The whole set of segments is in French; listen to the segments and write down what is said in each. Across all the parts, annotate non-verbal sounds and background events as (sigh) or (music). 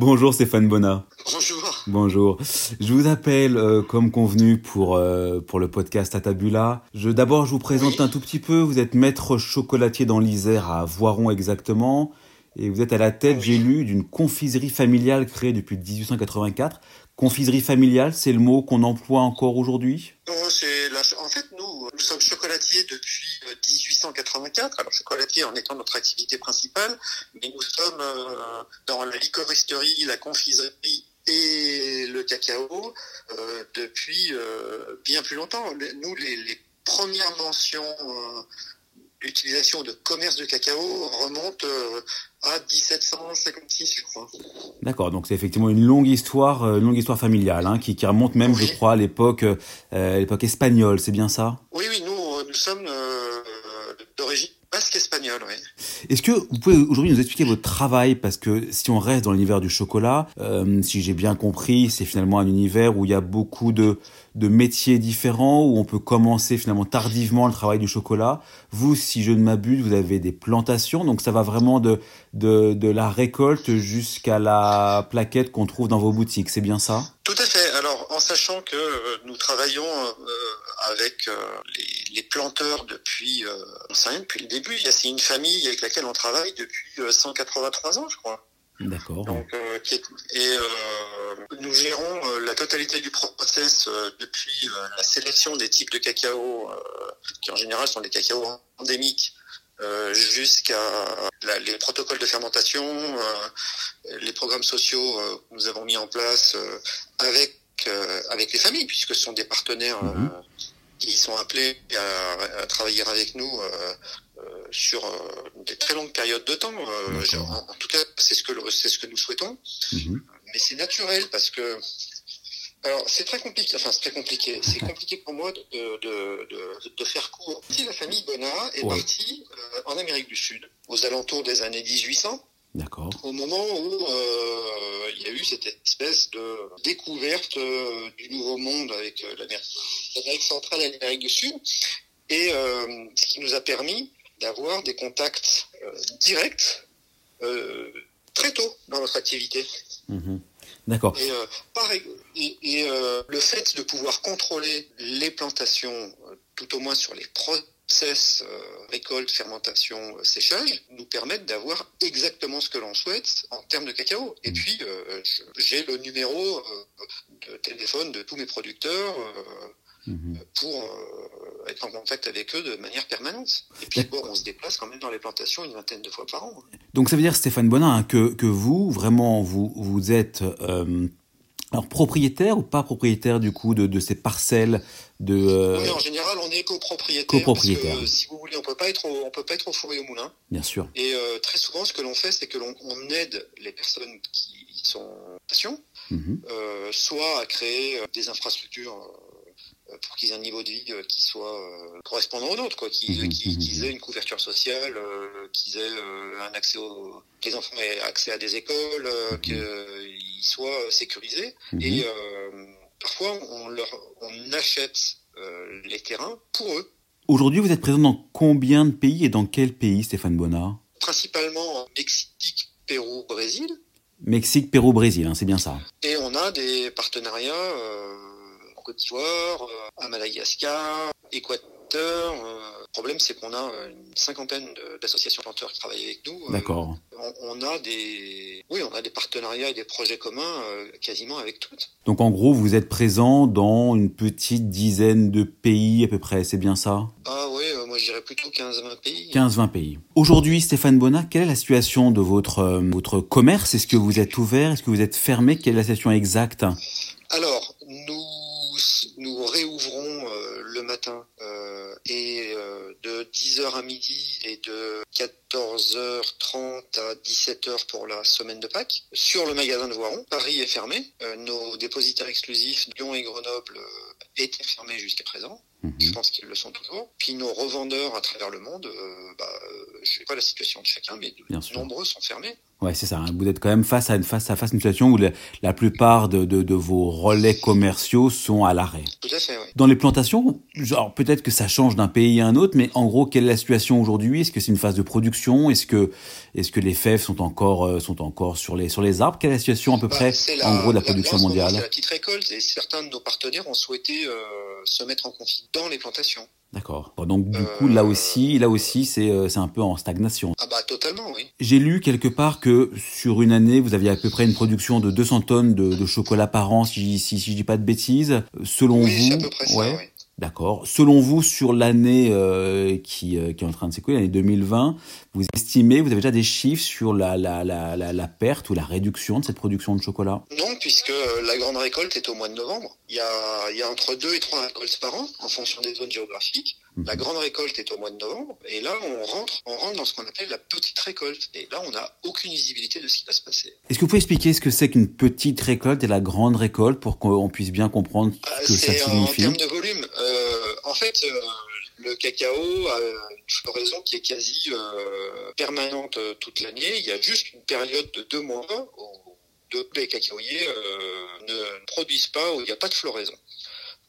Bonjour Stéphane Bonnat. Bonjour. Bonjour. Je vous appelle euh, comme convenu pour euh, pour le podcast Atabula. Je d'abord je vous présente Oui. un tout petit peu. Vous êtes maître chocolatier dans l'Isère à Voiron exactement et vous êtes à la tête, Oui. j'ai lu, d'une confiserie familiale créée depuis 1884. Confiserie familiale, c'est le mot qu'on emploie encore aujourd'hui? Euh, c'est fait, nous, sommes chocolatiers depuis euh, 1884. Alors, chocolatier en étant notre activité principale, mais nous sommes euh, dans la licoristerie, la confiserie et le cacao euh, depuis euh, bien plus longtemps. Nous, les, les premières mentions d'utilisation de commerce de cacao remontent euh, à 1756, je crois. D'accord, donc c'est effectivement une longue histoire, euh, une longue histoire familiale, hein, qui, qui remonte même, Oui. je crois, à l'époque, euh, l'époque espagnole. C'est bien ça? Oui, oui, nous, euh, nous sommes euh, d'origine basque espagnole, oui. Est-ce que vous pouvez aujourd'hui nous expliquer votre travail? Parce que si on reste dans l'univers du chocolat, euh, si j'ai bien compris, c'est finalement un univers où il y a beaucoup de, de métiers différents, où on peut commencer finalement tardivement le travail du chocolat. Vous, si je ne m'abuse, vous avez des plantations, donc ça va vraiment de, de, de la récolte jusqu'à la plaquette qu'on trouve dans vos boutiques, c'est bien ça? En sachant que euh, nous travaillons euh, avec euh, les, les planteurs depuis, on sait rien, depuis le début. C'est une famille avec laquelle on travaille depuis euh, 183 ans, je crois. D'accord. Donc, euh, qui est- et euh, nous gérons euh, la totalité du process depuis la sélection des types de cacao, qui en général sont des cacaos endémiques, jusqu'à les protocoles de fermentation, les programmes sociaux que nous avons mis en place avec euh, avec les familles, puisque ce sont des partenaires euh, Mhm. qui sont appelés à, à travailler avec nous euh, euh, sur euh, des très longues périodes de temps. Euh, en, en tout cas, c'est ce que c'est ce que nous souhaitons. Mhm. Mais c'est naturel parce que alors c'est très compliqué. Enfin, c'est très compliqué. C'est compliqué pour moi de, de, de, de faire court. Si la famille Bonnat est Ouais. partie euh, en Amérique du Sud aux alentours des années 1800 D'accord. au moment où euh, il y a eu cette espèce de découverte euh, du nouveau monde avec euh, l'Amérique centrale et l'Amérique du Sud, et ce qui nous a permis d'avoir des contacts directs très tôt dans notre activité. Mhm. D'accord. Et, et, et, le fait de pouvoir contrôler les plantations, tout au moins sur les process euh, récolte, fermentation, euh, séchage, nous permettent d'avoir exactement ce que l'on souhaite en termes de cacao. Et Mm. puis, euh, j'ai le numéro de téléphone de tous mes producteurs Mhm. pour être en contact avec eux de manière permanente. Et puis, bon, on se déplace quand même dans les plantations une vingtaine de fois par an. Donc ça veut dire, Stéphane Bonin, hein, que, que vous, vraiment, vous, vous êtes euh, alors propriétaire ou pas propriétaire du coup de, de ces parcelles de... euh, Oui, en général, on est copropriétaire. Copropriétaire. Parce que, si vous voulez, on peut pas être, au, on peut pas être au four et au moulin. Bien sûr. Et euh, très souvent, ce que l'on fait, c'est que l'on on aide les personnes qui sont en passion, Mhm. euh, soit à créer des infrastructures pour qu'ils aient un niveau de vie euh, qui soit euh, correspondant au nôtre, quoi, qu'ils Mhm, mhm, aient une couverture sociale, euh, qu'ils aient euh, un accès au, que les enfants aient accès à des écoles, euh, Mhm. qu'ils soient sécurisés. Mhm. Et euh, parfois, on leur on achète euh, les terrains pour eux, Aujourd'hui, vous êtes présent dans combien de pays et dans quel pays, Stéphane Bonnat principalement en Mexique, Pérou, Brésil. Mexique, Pérou, Brésil, hein, c'est bien ça. Et on a des partenariats euh, Côte d'Ivoire, euh, à Madagascar, Équateur. euh. le problème, c'est qu'on a euh, une cinquantaine d'associations planteurs qui travaillent avec nous. D'accord. on, on a des, oui, on a des partenariats et des projets communs quasiment avec toutes. Donc en gros, vous êtes présent dans une petite dizaine de pays à peu près, c'est bien ça? Ah oui, moi je dirais plutôt 15-20 pays. 15-20 pays. Aujourd'hui, Stéphane Bonnat, quelle est la situation de votre, votre commerce? Est-ce que vous êtes ouvert? Est-ce que vous êtes fermé? Quelle est la situation exacte? Alors, nous réouvrons euh, le matin euh, et euh, de 10h à midi et de 14h30 à 17h pour la semaine de Pâques. Sur le magasin de Voiron, Paris est fermé. Euh, nos dépositaires exclusifs, Lyon et Grenoble, euh, étaient fermés jusqu'à présent. Mhm. Je pense qu'ils le sont toujours. Puis nos revendeurs à travers le monde, euh, bah, je sais pas la situation de chacun, mais de Bien sûr. nombreux sont fermés. Ouais, c'est ça. hein. Vous êtes quand même face à une, face à, face à une situation où la, la plupart de, de, de vos relais commerciaux sont à l'arrêt. Tout à fait. Dans les plantations, genre peut-être que ça change d'un pays à un autre, mais en gros, quelle est la situation aujourd'hui? Est-ce que c'est une phase de production Est-ce que, est-ce que les fèves sont encore, euh, sont encore sur les, sur les arbres? Quelle est la situation à peu bah, près, en gros, de la, production mondiale? C'est la petite récolte et certains de nos partenaires ont souhaité euh, se mettre en conflit dans les plantations. D'accord. Donc du coup là aussi, là aussi c'est un peu en stagnation. Ah bah totalement oui. J'ai lu quelque part que sur une année vous aviez à peu près une production de 200 tonnes de, de chocolat par an si si, si je dis pas de bêtises. Selon oui, vous, à peu près ça, oui. D'accord. Selon vous, sur l'année euh, qui, euh, qui est en train de s'écouler, l'année 2020, vous estimez, vous avez déjà des chiffres sur la, la, la, la, perte ou la réduction de cette production de chocolat? Non, puisque euh, la grande récolte est au mois de novembre. Il y a, il y a entre deux et trois récoltes par an, en fonction des zones géographiques. La mhm. grande récolte est au mois de novembre, et là on rentre, on rentre dans ce qu'on appelle la petite récolte. Et là on n'a aucune visibilité de ce qui va se passer. Est-ce que vous pouvez expliquer ce que c'est qu'une petite récolte et la grande récolte pour qu'on puisse bien comprendre ce que ça signifie En termes de volume, euh, en fait, euh, le cacao a une floraison qui est quasi euh, permanente toute l'année. Il y a juste une période de deux mois où les cacaoyers ne produisent pas, où il n'y a pas de floraison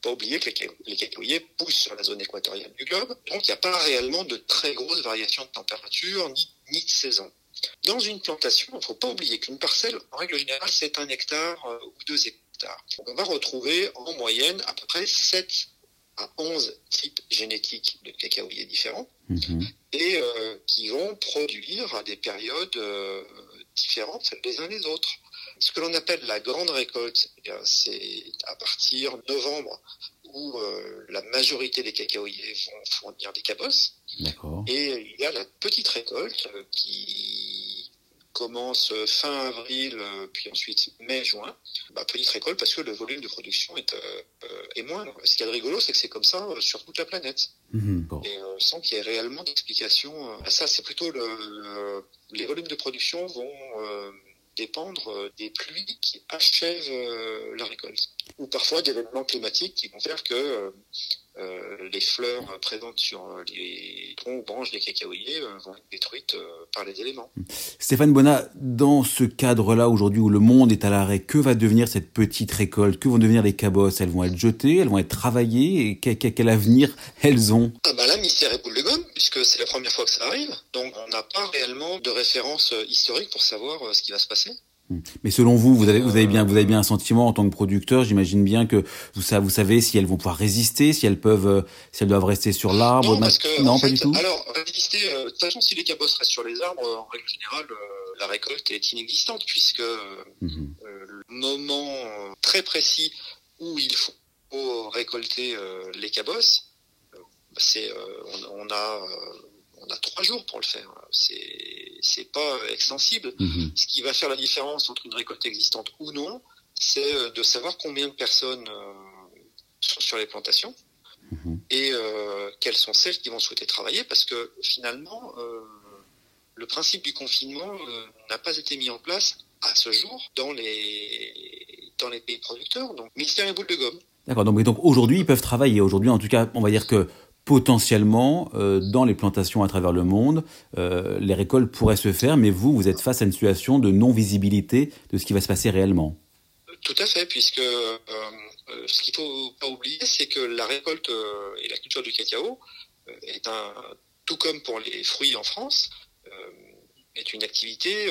pas oublier que les cacaoyers poussent sur la zone équatoriale du globe, donc il n'y a pas réellement de très grosses variations de température ni, ni de saison. Dans une plantation, il ne faut pas oublier qu'une parcelle, en règle générale, c'est un hectare ou deux hectares. on va retrouver en moyenne à peu près 7 à 11 types génétiques de cacaoyers différents mhm. et euh, qui vont produire à des périodes euh, différentes les uns des autres. Ce que l'on appelle la grande récolte, eh c'est à partir de novembre où euh, la majorité des cacaoyers vont fournir des cabosses. Et il y a la petite récolte qui commence euh, fin avril, euh, puis ensuite mai-juin, bah, petite récolte parce que le volume de production est, euh, est moindre. Ce qui est rigolo, c'est que c'est comme ça sur toute la planète. Mhm, Et sans qu'il y ait réellement d'explication à ça, c'est plutôt le, les volumes de production vont dépendre des pluies qui achèvent la récolte. Ou parfois d'événements climatiques qui vont faire que euh, les fleurs présentes sur les troncs ou branches des cacaoyers euh, vont être détruites euh, par les éléments. Stéphane Bonnat, dans ce cadre-là, aujourd'hui où le monde est à l'arrêt, que va devenir cette petite récolte? Que vont devenir les cabosses? Elles vont être jetées Elles vont être travaillées? Et quel, avenir elles ont? Ah bah Là, mystère et boule de gomme, puisque c'est la première fois que ça arrive. Donc on n'a pas réellement de référence historique pour savoir ce qui va se passer. Mais selon vous, vous avez, vous avez bien, vous avez bien un sentiment en tant que producteur. J'imagine bien que vous, savez, vous savez si elles vont pouvoir résister, si elles peuvent, euh, si elles doivent rester sur l'arbre. Non, parce que, non pas du tout. Alors, résister. Euh, de toute façon, si les cabosses restent sur les arbres, en règle générale, euh, la récolte est inexistante puisque mhm. le moment très précis où il faut récolter les cabosses, c'est, on, on, a on a trois jours pour le faire. C'est c'est pas extensible. Mhm. Ce qui va faire la différence entre une récolte existante ou non, c'est euh, de savoir combien de personnes euh, sont sur les plantations mhm. et euh, quelles sont celles qui vont souhaiter travailler, parce que finalement, le principe du confinement n'a pas été mis en place à ce jour dans les dans les pays producteurs. Donc, mystère et boule de gomme. D'accord. Donc, donc aujourd'hui, ils peuvent travailler. Aujourd'hui, en tout cas, on va dire que potentiellement euh, dans les plantations à travers le monde, euh, les récoltes pourraient se faire, mais vous, vous êtes face à une situation de non-visibilité de ce qui va se passer réellement. Tout à fait, puisque euh, ce qu'il faut pas oublier, c'est que la récolte et la culture du cacao est un, tout comme pour les fruits en France, est une activité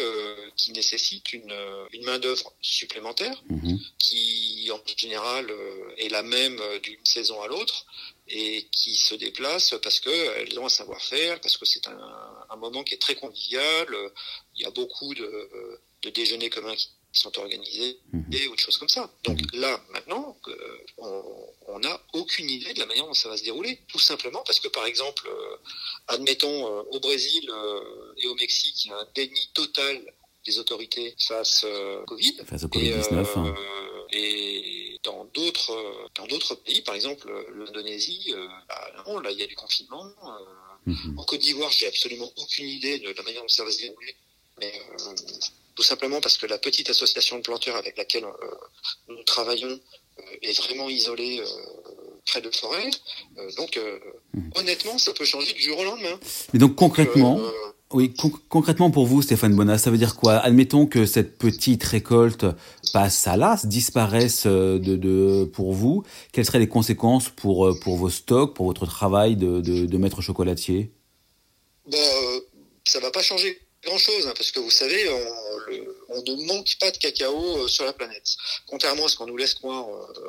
qui nécessite une, une main d'œuvre supplémentaire, mhm. qui en général est la même d'une saison à l'autre, et qui se déplacent parce qu'elles ont un savoir-faire, parce que c'est un, un, moment qui est très convivial. Il y a beaucoup de, de déjeuners communs qui sont organisés mhm. et autre chose comme ça. Donc mhm. là, maintenant, on n'a aucune idée de la manière dont ça va se dérouler. Tout simplement parce que, par exemple, euh, admettons, euh, au Brésil euh, et au Mexique, il y a un déni total des autorités face au Covid. Face au Covid-19. Hein. et dans d'autres dans d'autres pays, par exemple l'Indonésie, euh, bah, non, là il y a du confinement. Euh, mhm. En Côte d'Ivoire, j'ai absolument aucune idée de la manière dont ça va se dérouler, mais euh, tout simplement parce que la petite association de planteurs avec laquelle nous travaillons est vraiment isolée près de forêt. donc, mhm. honnêtement, ça peut changer du jour au lendemain. Mais donc concrètement, Oui, concrètement pour vous, Stéphane Bonas, ça veut dire quoi? Admettons que cette petite récolte passe à l'as, disparaisse de, de, pour vous. Quelles seraient les conséquences pour, pour vos stocks, pour votre travail de, de, de maître chocolatier? Ben, Ça va pas changer grand-chose, hein, parce que vous savez, on, on, ne manque pas de cacao sur la planète. Contrairement à ce qu'on nous laisse croire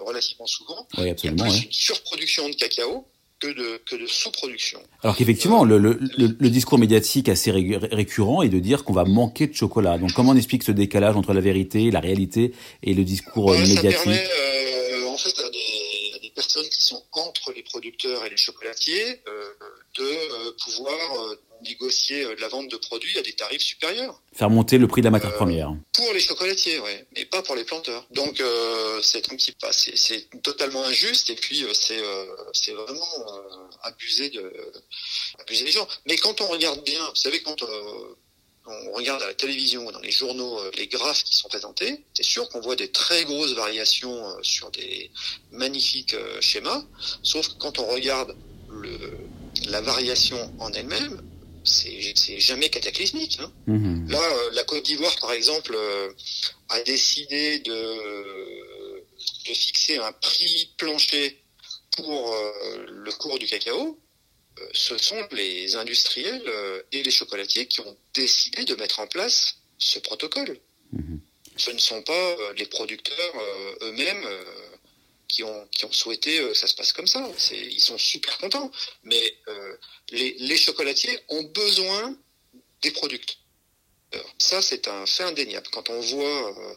relativement souvent, oui, il y a plus une surproduction de cacao que de, que de sous-production. Alors qu'effectivement, le, le, le, discours médiatique assez récurrent est de dire qu'on va manquer de chocolat. Donc comment on explique ce décalage entre la vérité, la réalité et le discours médiatique Ça permet euh, en fait à des, à des, entre les producteurs et les chocolatiers euh, de euh, pouvoir négocier de la vente de produits à des tarifs supérieurs. Faire monter le prix de la matière première. Pour les chocolatiers, oui, mais pas pour les planteurs. Donc euh, c'est un petit pas, c'est totalement injuste et puis c'est c'est vraiment abuser de abuser des gens. Mais quand on regarde bien, vous savez quand on regarde à la télévision ou dans les journaux les graphes qui sont présentés, c'est sûr qu'on voit des très grosses variations sur des magnifiques schémas, sauf que quand on regarde le, la variation en elle-même, c'est jamais cataclysmique. Hein. Mmh. Là, euh, la Côte d'Ivoire, par exemple, euh, a décidé de, de, fixer un prix plancher pour euh, le cours du cacao. Euh, ce sont les industriels euh, et les chocolatiers qui ont décidé de mettre en place ce protocole. Mmh. Ce ne sont pas les producteurs eux-mêmes qui ont, qui ont souhaité que ça se passe comme ça. Ils sont super contents. Mais euh, les, les, chocolatiers ont besoin des producteurs. Ça, c'est un fait indéniable. Quand on voit euh,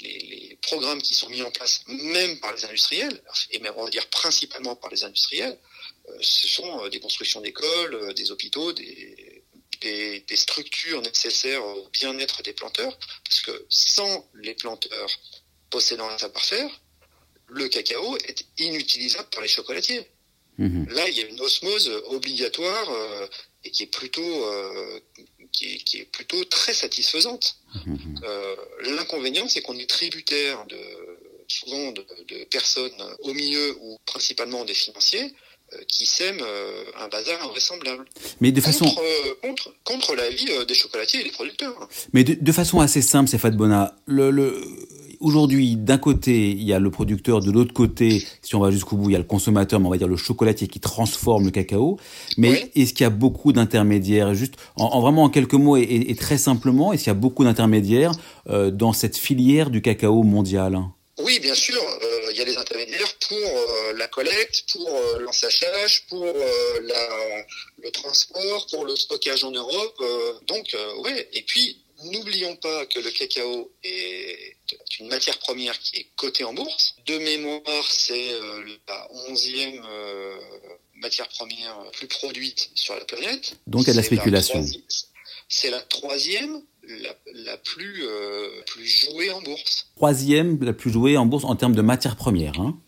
les, les, programmes qui sont mis en place, même par les industriels, et même on va dire principalement par les industriels, euh, ce sont des constructions d'écoles, des hôpitaux, des, des, des, structures nécessaires au bien-être des planteurs, parce que sans les planteurs possédant un savoir-faire, le cacao est inutilisable par les chocolatiers. Mmh. Là, il y a une osmose obligatoire euh, et qui est plutôt euh, qui, est, qui, est, plutôt très satisfaisante. Mmh. Euh, L'inconvénient, c'est qu'on est tributaire de souvent de, de, personnes au milieu ou principalement des financiers euh, qui sèment euh, un bazar invraisemblable. Mais de contre, façon contre, contre l'avis des chocolatiers et des producteurs. Mais de, de façon assez simple, c'est Bona. Le, le aujourd'hui, d'un côté, il y a le producteur, de l'autre côté, si on va jusqu'au bout, il y a le consommateur, mais on va dire le chocolatier qui transforme le cacao. Mais Oui. est-ce qu'il y a beaucoup d'intermédiaires? Juste, en, en vraiment en quelques mots et, et, et très simplement, est-ce qu'il y a beaucoup d'intermédiaires euh, dans cette filière du cacao mondial? Oui, bien sûr. Euh, il y a des intermédiaires pour euh, la collecte, pour euh, l'ensachage, pour euh, la, le transport, pour le stockage en Europe. euh, donc, oui. Et puis, n'oublions pas que le cacao est une matière première qui est cotée en bourse. De mémoire, c'est euh, la onzième euh, matière première plus produite sur la planète. Donc il y a de la spéculation. C'est la troisième, la, la plus, euh, plus jouée en bourse. Troisième, la plus jouée en bourse en termes de matières premières. Hein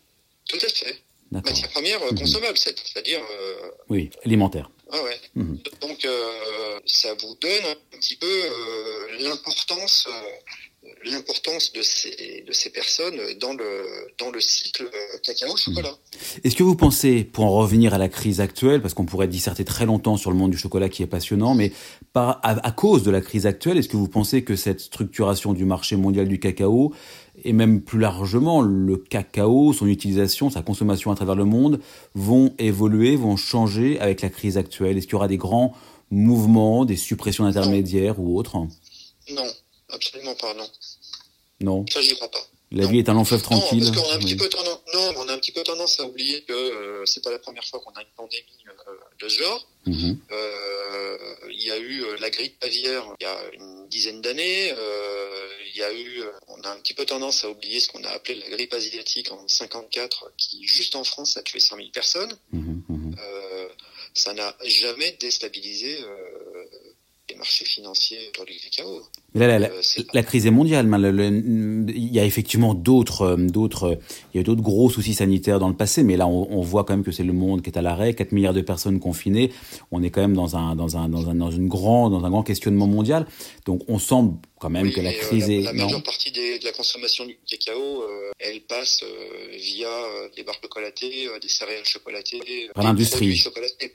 Tout à fait. D'accord. Matière première euh, Mhm. consommable, c'est- c'est-à-dire euh, Oui, alimentaire. Ah ouais. Mhm. Donc euh, ça vous donne un petit peu euh, l'importance euh, l'importance de ces de ces personnes dans le dans le cycle cacao chocolat. Est-ce que vous pensez, pour en revenir à la crise actuelle, parce qu'on pourrait disserter très longtemps sur le monde du chocolat qui est passionnant, mais par, à, à cause de la crise actuelle, est-ce que vous pensez que cette structuration du marché mondial du cacao, et même plus largement le cacao, son utilisation, sa consommation à travers le monde, vont évoluer, vont changer avec la crise actuelle? Est-ce qu'il y aura des grands mouvements, des suppressions d'intermédiaires ou autres? Non, absolument pas, non. Non. Ça j'y crois pas. La Non. vie est un long fleuve Non, tranquille. parce qu'on a un petit Oui. peu tendance, non, on a un petit peu tendance à oublier que euh, c'est pas la première fois qu'on a une pandémie euh, de ce genre. Mhm. Euh, il y a eu euh, la grippe aviaire il y a une dizaine d'années. Il y a eu, on a un petit peu tendance à oublier ce qu'on a appelé la grippe asiatique en 54, qui juste en France a tué 100 000 personnes. Mhm, mhm. Ça n'a jamais déstabilisé euh, cacao. Là, la, la- Euh, c'est- la crise est mondiale. mais le- le- il y a effectivement d'autres, euh, d'autres, il y a eu d'autres gros soucis sanitaires dans le passé, mais là, on, on voit quand même que c'est le monde qui est à l'arrêt, 4 milliards de personnes confinées. On est quand même dans un, dans un, dans un, dans une grand, dans un grand questionnement mondial. Donc, on semble quand même que la crise la, est. La majeure partie des, de la consommation du cacao, elle passe via des barres chocolatées, des céréales chocolatées. Par l'industrie.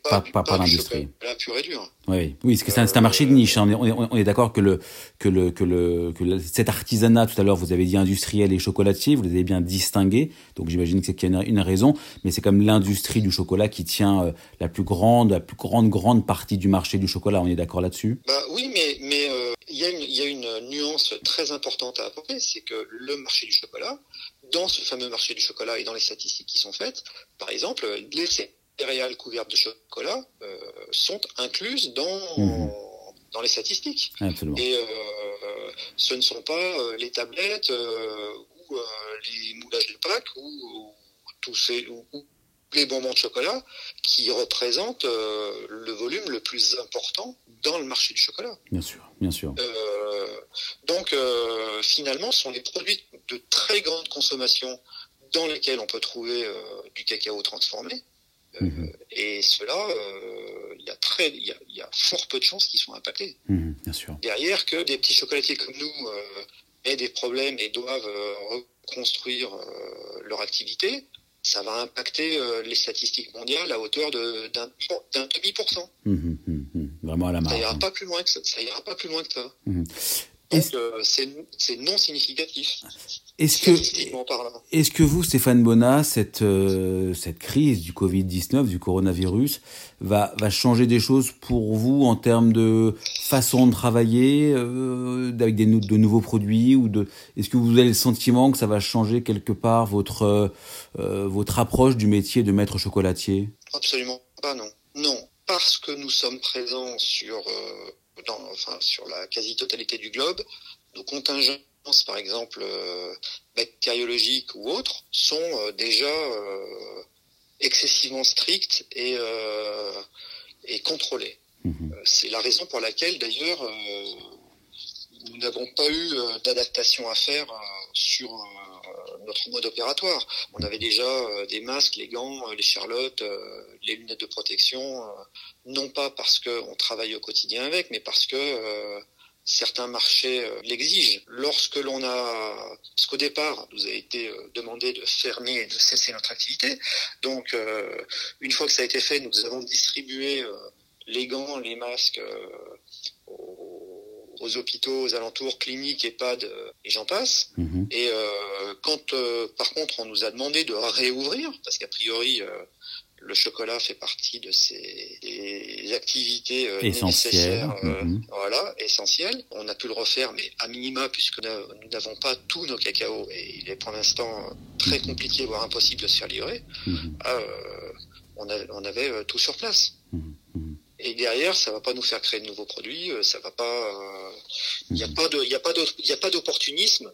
Pas, pas, pas, l'industrie. pur et dur. Oui, oui, parce que c'est un, un, marché de niche. Hein. On est, on est d'accord que le que le que le que cet artisanat tout à l'heure, vous avez dit industriel et chocolatier, vous les avez bien distingués. Donc j'imagine que c'est qu'il y a une, une, raison, mais c'est comme l'industrie du chocolat qui tient la plus grande, la plus grande grande partie du marché du chocolat. On est d'accord là-dessus? Bah oui, mais mais il y a une il y a une nuance très importante à apporter, c'est que le marché du chocolat, dans ce fameux marché du chocolat et dans les statistiques qui sont faites, par exemple, les céréales couvertes de chocolat euh, sont incluses dans mmh. dans les statistiques. Absolument. Et euh, ce ne sont pas euh, les tablettes ou les moulages de Pâques ou, ou tous ces ou, ou les bonbons de chocolat qui représentent euh, le volume le plus important dans le marché du chocolat. Bien sûr, bien sûr. Euh, donc euh, finalement, ce sont des produits de très grande consommation dans lesquels on peut trouver du cacao transformé. Mhm. Et cela, il y a très, il y, y, a fort peu de chances qu'ils soient impactés. -hmm, bien sûr. Derrière que des petits chocolatiers comme nous aient des problèmes et doivent reconstruire leur activité, ça va impacter euh, les statistiques mondiales à hauteur d'un demi pour cent. Mmh, mmh, mmh. Vraiment à la marge. Ça ira pas plus loin que ça. ça ira pas plus loin que ça. Donc euh, c'est non significatif. Est-ce que, vous, Stéphane Bonnat, cette, euh, cette crise du Covid-19, du coronavirus, va, va changer des choses pour vous en termes de façon de travailler, euh, avec des, de nouveaux produits ou de, est-ce que vous avez le sentiment que ça va changer quelque part votre, votre approche du métier de maître chocolatier? Absolument pas, non. Non, parce que nous sommes présents sur, dans, enfin, sur la quasi-totalité du globe, nos contingents par exemple euh, bactériologiques ou autres, sont euh, déjà euh, excessivement strictes et, et contrôlées. Mmh. C'est la raison pour laquelle d'ailleurs nous n'avons pas eu d'adaptation à faire sur notre mode opératoire. On avait déjà des masques, les gants, les charlottes, les lunettes de protection, non pas parce qu'on travaille au quotidien avec, mais parce que certains marchés euh, l'exigent. Lorsque l'on a, parce qu'au départ, nous a été euh, demandé de fermer et de cesser notre activité. Donc, euh, une fois que ça a été fait, nous avons distribué euh, les gants, les masques euh, aux, aux, hôpitaux, aux alentours, cliniques, EHPAD et j'en passe. Mmh. Et quand, par contre, on nous a demandé de réouvrir, parce qu'a priori le chocolat fait partie de ces des activités euh, essentielles, euh, mmh. voilà, essentielles. On a pu le refaire, mais à minima, puisque nous n'avons pas tous nos cacaos et il est pour l'instant très mmh. compliqué, voire impossible de se faire livrer. Euh, on, a, on, avait euh, tout sur place. Et derrière, ça va pas nous faire créer de nouveaux produits, ça va pas. Il n'y a pas de, il y a pas il y a pas d'opportunisme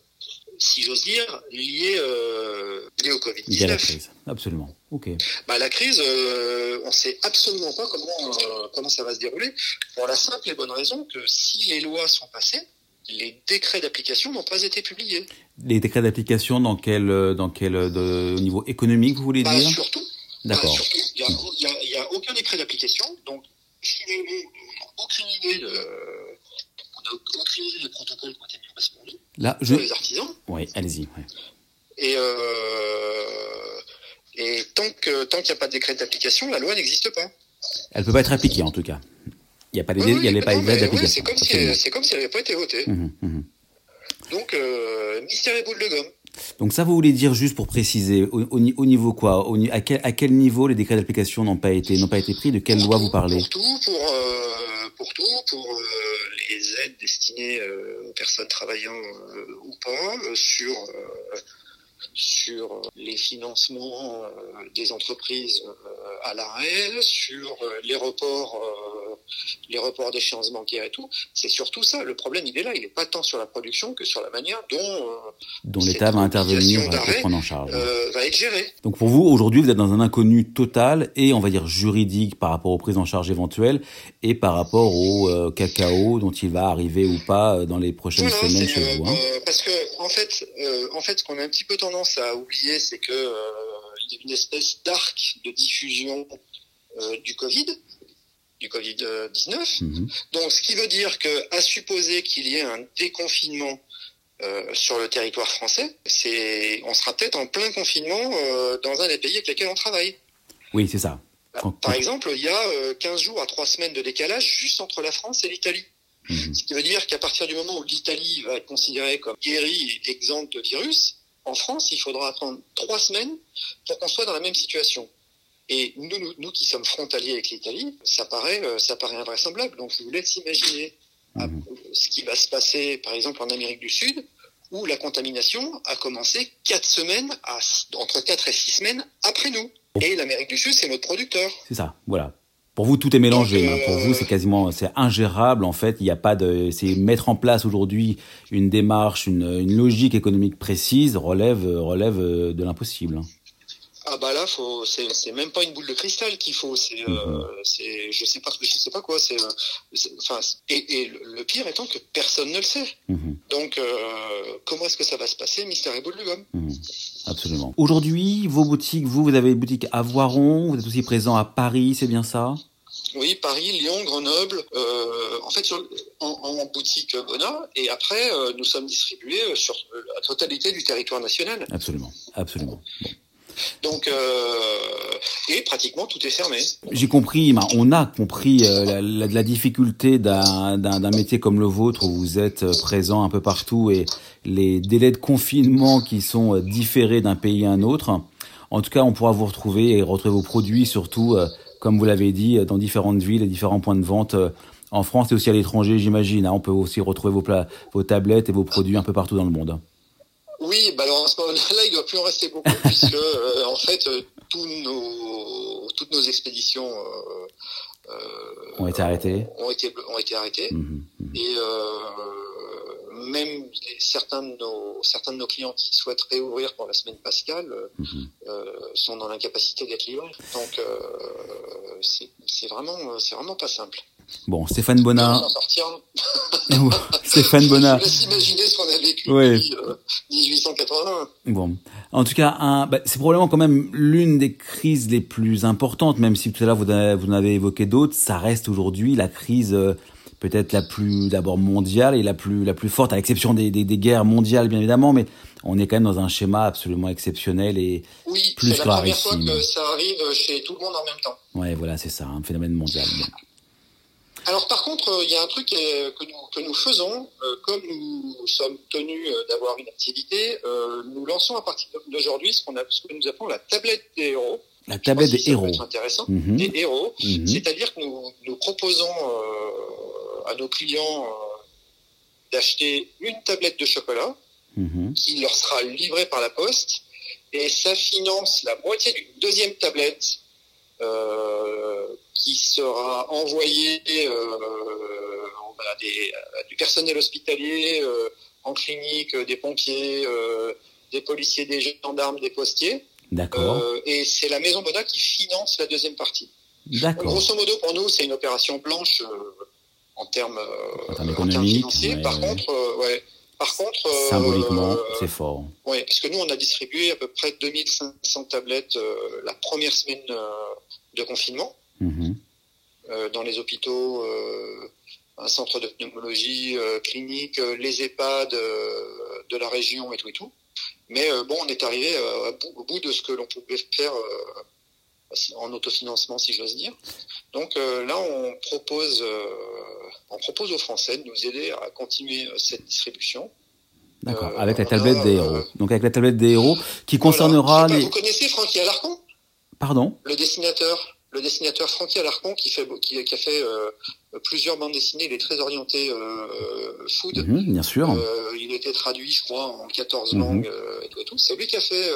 si j'ose dire, lié, euh, lié au Covid-19. Lié à la crise, absolument. Ok. Bah, la crise, euh, on ne sait absolument pas comment, euh, comment ça va se dérouler, pour la simple et bonne raison que si les lois sont passées, les décrets d'application n'ont pas été publiés. Les décrets d'application dans quel, dans quel de, au niveau économique, vous voulez bah, dire? Surtout. D'accord. Bah, il n'y a, y a, a, aucun décret d'application, donc lois n'ont aucune idée de on n'a aucune idée des protocoles qui ont été mis en place pour nous. Là, je... les artisans. Oui, allez-y. Ouais. Et, euh, et tant que tant qu'il n'y a pas de décret d'application, la loi n'existe pas. Elle peut pas être appliquée en tout cas. Il n'y a pas oui, les d'application. c'est comme, si, comme si elle n'avait pas été votée. Mmh, mmh. Donc, euh, mystère et boule de gomme. Donc ça, vous voulez dire juste pour préciser, au, au, au niveau quoi au, à, quel, à quel niveau les décrets d'application n'ont pas été n'ont pas été pris De quelle pour loi tout, vous parlez Pour tout, pour euh, pour tout, pour euh, les aides destinées euh, aux personnes travaillant ou pas, sur sur les financements des entreprises à l'arrêt, sur les reports les reports d'échéances bancaires et tout. C'est surtout ça. Le problème, il est là. Il n'est pas tant sur la production que sur la manière dont dont l'État va intervenir pour prendre en charge. Euh, va être géré. Donc pour vous, aujourd'hui, vous êtes dans un inconnu total et on va dire juridique par rapport aux prises en charge éventuelles et par rapport au euh, cacao dont il va arriver ou pas dans les prochaines semaines chez euh, vous. Hein. parce que en fait, en fait, ce qu'on a un petit peu tendance à oublier, c'est que il y a une espèce d'arc de diffusion du Covid du Covid-19. Mhm. Donc, ce qui veut dire que, à supposer qu'il y ait un déconfinement euh, sur le territoire français, c'est, on sera peut-être en plein confinement euh, dans un des pays avec lesquels on travaille. Oui, c'est ça. Par exemple, il y a 15 jours à 3 semaines de décalage juste entre la France et l'Italie. Mhm. Ce qui veut dire qu'à partir du moment où l'Italie va être considérée comme guérie et exempte de virus, en France, il faudra attendre 3 semaines pour qu'on soit dans la même situation. Et nous, nous, nous qui sommes frontaliers avec l'Italie, ça paraît, euh, ça paraît invraisemblable. Donc je vous laisse imaginer mhm. ce qui va se passer, par exemple, en Amérique du Sud, où la contamination a commencé 4 semaines, à, entre 4 et 6 semaines après nous. Et l'Amérique du Sud, c'est notre producteur. C'est ça, voilà. Pour vous, tout est mélangé. Hein. Pour vous, c'est quasiment, c'est ingérable. En fait, il n'y a pas de, c'est mettre en place aujourd'hui une démarche, une, une, logique économique précise relève, relève de l'impossible. Ah bah là, faut, c'est, c'est même pas une boule de cristal qu'il faut. C'est, euh, mhm. c'est, je sais pas, je sais pas quoi. C'est, enfin, et, et, le pire étant que personne ne le sait. Mhm. Donc, euh, comment est-ce que ça va se passer, mystère et boule de gomme? Mhm. Absolument. Aujourd'hui, vos boutiques, vous, vous avez une boutique à Voiron, vous êtes aussi présent à Paris, c'est bien ça? Oui, Paris, Lyon, Grenoble, euh, en fait sur, en, en, boutique Bona, et après euh, nous sommes distribués sur la totalité du territoire national. Absolument, absolument. Donc, euh, et pratiquement tout est fermé. J'ai compris, on a compris euh, la, difficulté d'un métier comme le vôtre où vous êtes présent un peu partout et les délais de confinement qui sont différés d'un pays à un autre. En tout cas, on pourra vous retrouver et retrouver vos produits, surtout, comme vous l'avez dit, dans différentes villes et différents points de vente en France et aussi à l'étranger, j'imagine. Hein. On peut aussi retrouver vos, vos tablettes et vos produits un peu partout dans le monde. Oui, bah alors à ce moment-là, (laughs) il doit plus en rester beaucoup (laughs) puisque euh, en fait euh, tous nos, toutes nos expéditions euh, ont été arrêtées. Ont été ont été arrêtées mmh, mmh. et même certains de nos certains de nos clients qui souhaitent réouvrir pour la semaine pascale mmh. sont dans l'incapacité d'être livrés. Donc c'est vraiment c'est vraiment pas simple. Bon, Stéphane Bonnat. (laughs) Stéphane Bonnat. Je laisse imaginer ce qu'on a vécu depuis 1880. Euh, bon, en tout cas, un, bah, c'est probablement quand même l'une des crises les plus importantes, même si tout à l'heure vous, vous en avez évoqué d'autres. Ça reste aujourd'hui la crise euh, peut-être la plus d'abord mondiale et la plus la plus forte, à l'exception des, des, des, guerres mondiales bien évidemment, mais on est quand même dans un schéma absolument exceptionnel et oui, plus c'est la première fois que ça arrive chez tout le monde en même temps. Ouais, voilà, c'est ça, un phénomène mondial. Alors par contre, euh, il y a un truc que nous, que nous faisons, euh, comme nous sommes tenus euh, d'avoir une activité, nous lançons à partir d'aujourd'hui ce, qu'on a, ce que nous appelons la tablette des héros. La tablette des héros. C'est intéressant. Mhm. Des héros. Mhm. C'est-à-dire que nous, nous proposons à nos clients d'acheter une tablette de chocolat mhm. qui leur sera livrée par la poste et ça finance la moitié d'une deuxième tablette euh, qui sera envoyé euh, des, du personnel hospitalier euh, en clinique, des pompiers, des policiers, des gendarmes, des postiers. D'accord. et c'est la Maison Bona qui finance la deuxième partie. D'accord. Grosso modo, pour nous, c'est une opération blanche en termes, financiers. Par contre, ouais, par contre, symboliquement, c'est fort. Oui, parce que nous, on a distribué à peu près 2500 tablettes la première semaine de confinement. Mhm. Euh, dans les hôpitaux, euh, un centre de pneumologie euh, clinique, les EHPAD de la région et tout et tout. Mais bon, on est arrivé au bout de ce que l'on pouvait faire en autofinancement, si j'ose dire. Donc là, on propose, on propose aux Français de nous aider à continuer cette distribution. D'accord, avec la tablette des héros. Donc avec la tablette des héros qui concernera les... Vous connaissez Francky Alarcon? Pardon? Le dessinateur le dessinateur Francky Alarcon qui fait qui, a fait euh, plusieurs bandes dessinées, il est très orienté euh, food. Mhm, bien sûr. Euh, il était traduit, je crois, en 14 mhm. langues et tout et tout. C'est lui qui a fait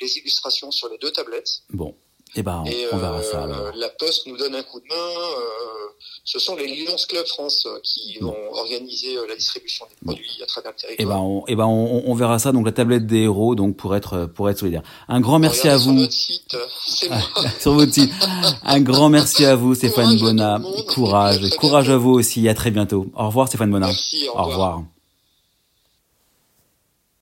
les illustrations sur les deux tablettes. Bon. Eh ben, on, verra ça alors. La Poste nous donne un coup de main. ce sont les Lions Club France qui vont organiser la distribution des produits à travers le territoire. Eh ben, on, eh ben on, on, verra ça. Donc la tablette des héros, donc pour être pour être solidaire. Un grand merci à vous. Sur notre site, moi. (laughs) sur votre site. Un grand merci à vous, Stéphane Bonnat. Courage, courage à vous aussi. À très bientôt. Au revoir, Stéphane Bonnat. Merci, au revoir. Au revoir.